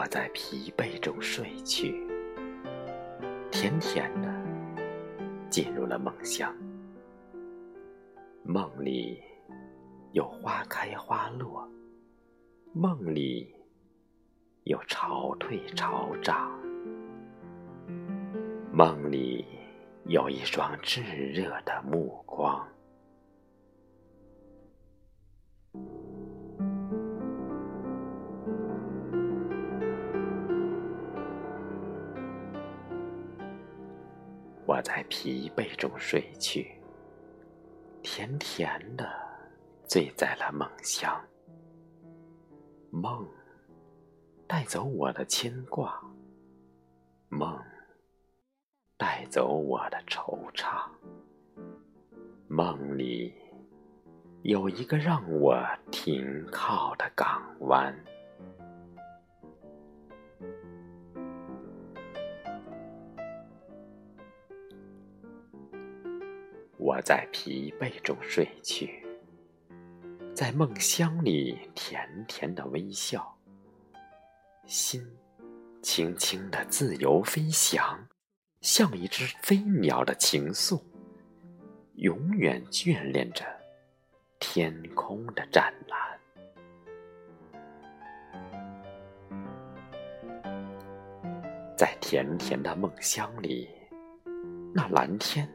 我在疲惫中睡去，甜甜的进入了梦乡。梦里有花开花落，梦里有潮退潮涨，梦里有一双炙热的目光。我在疲惫中睡去，甜甜的醉在了梦乡。梦带走我的牵挂，梦带走我的惆怅。梦里有一个让我停靠的港湾。我在疲惫中睡去，在梦乡里甜甜的微笑，心轻轻的自由飞翔，像一只飞鸟的情愫，永远眷恋着天空的湛蓝。在甜甜的梦乡里，那蓝天。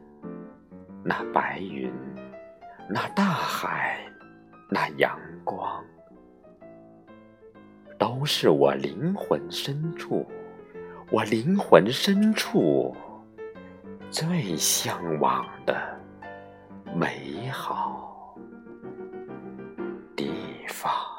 那白云那大海那阳光都是我灵魂深处我灵魂深处最向往的美好地方。